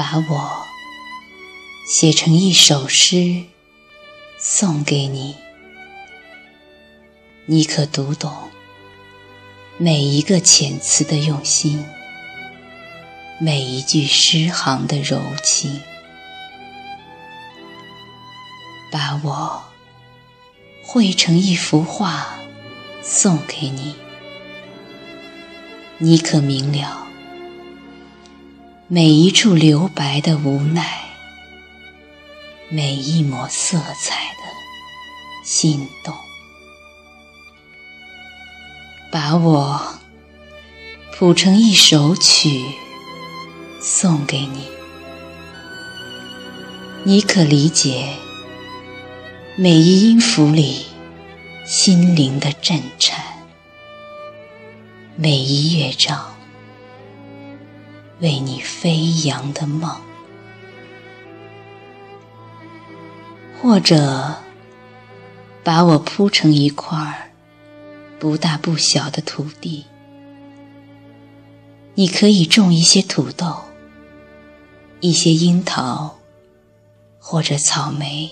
把我写成一首诗，送给你，你可读懂每一个遣词的用心，每一句诗行的柔情。把我绘成一幅画，送给你，你可明了每一处留白的无奈，每一抹色彩的心动。把我谱成一首曲，送给你，你可理解？每一音符里，心灵的震颤；每一乐章，为你飞扬的梦。或者，把我铺成一块不大不小的土地，你可以种一些土豆，一些樱桃，或者草莓。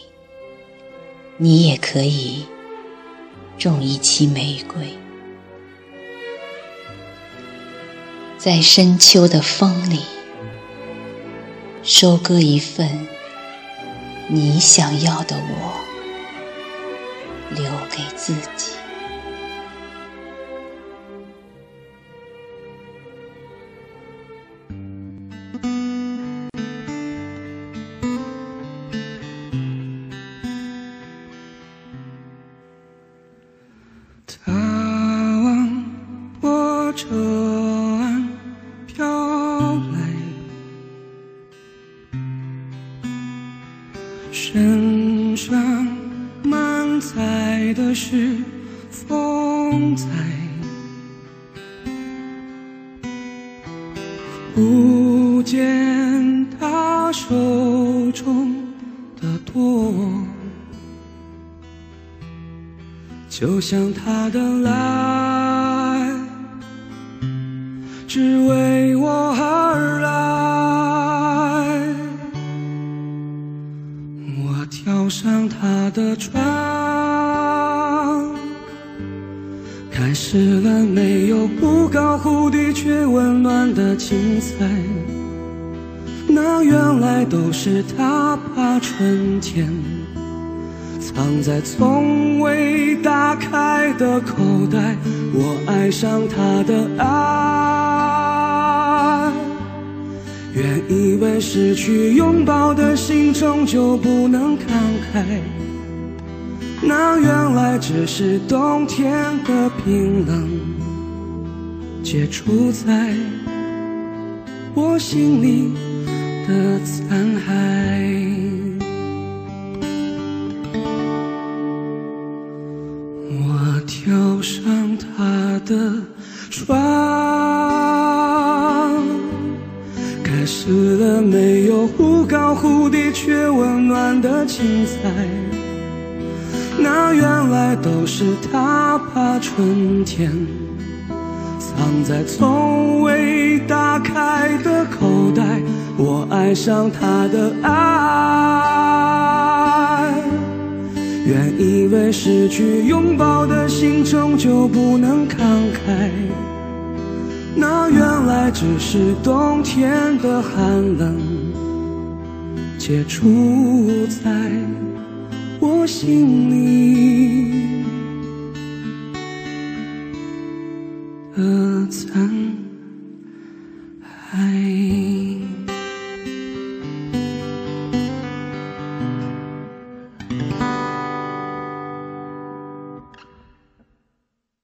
你也可以种一期玫瑰，在深秋的风里收割一份你想要的我，留给自己。身上满载的是风采，不见他手中的舵，就像他的来。只为我好他的窗，开始了没有忽高忽低却温暖的精彩。那原来都是他把春天藏在从未打开的口袋，我爱上他的爱。原以为失去拥抱的心终究不能慷慨，那原来只是冬天的冰冷，结出在我心里的残骸。我跳上他的床，开始了没有忽高忽低却温暖的精彩，那原来都是他把春天藏在从未打开的口袋。我爱上他的爱，原以为失去拥抱的心终究不能慷慨。那原来只是冬天的寒冷，结出在我心里。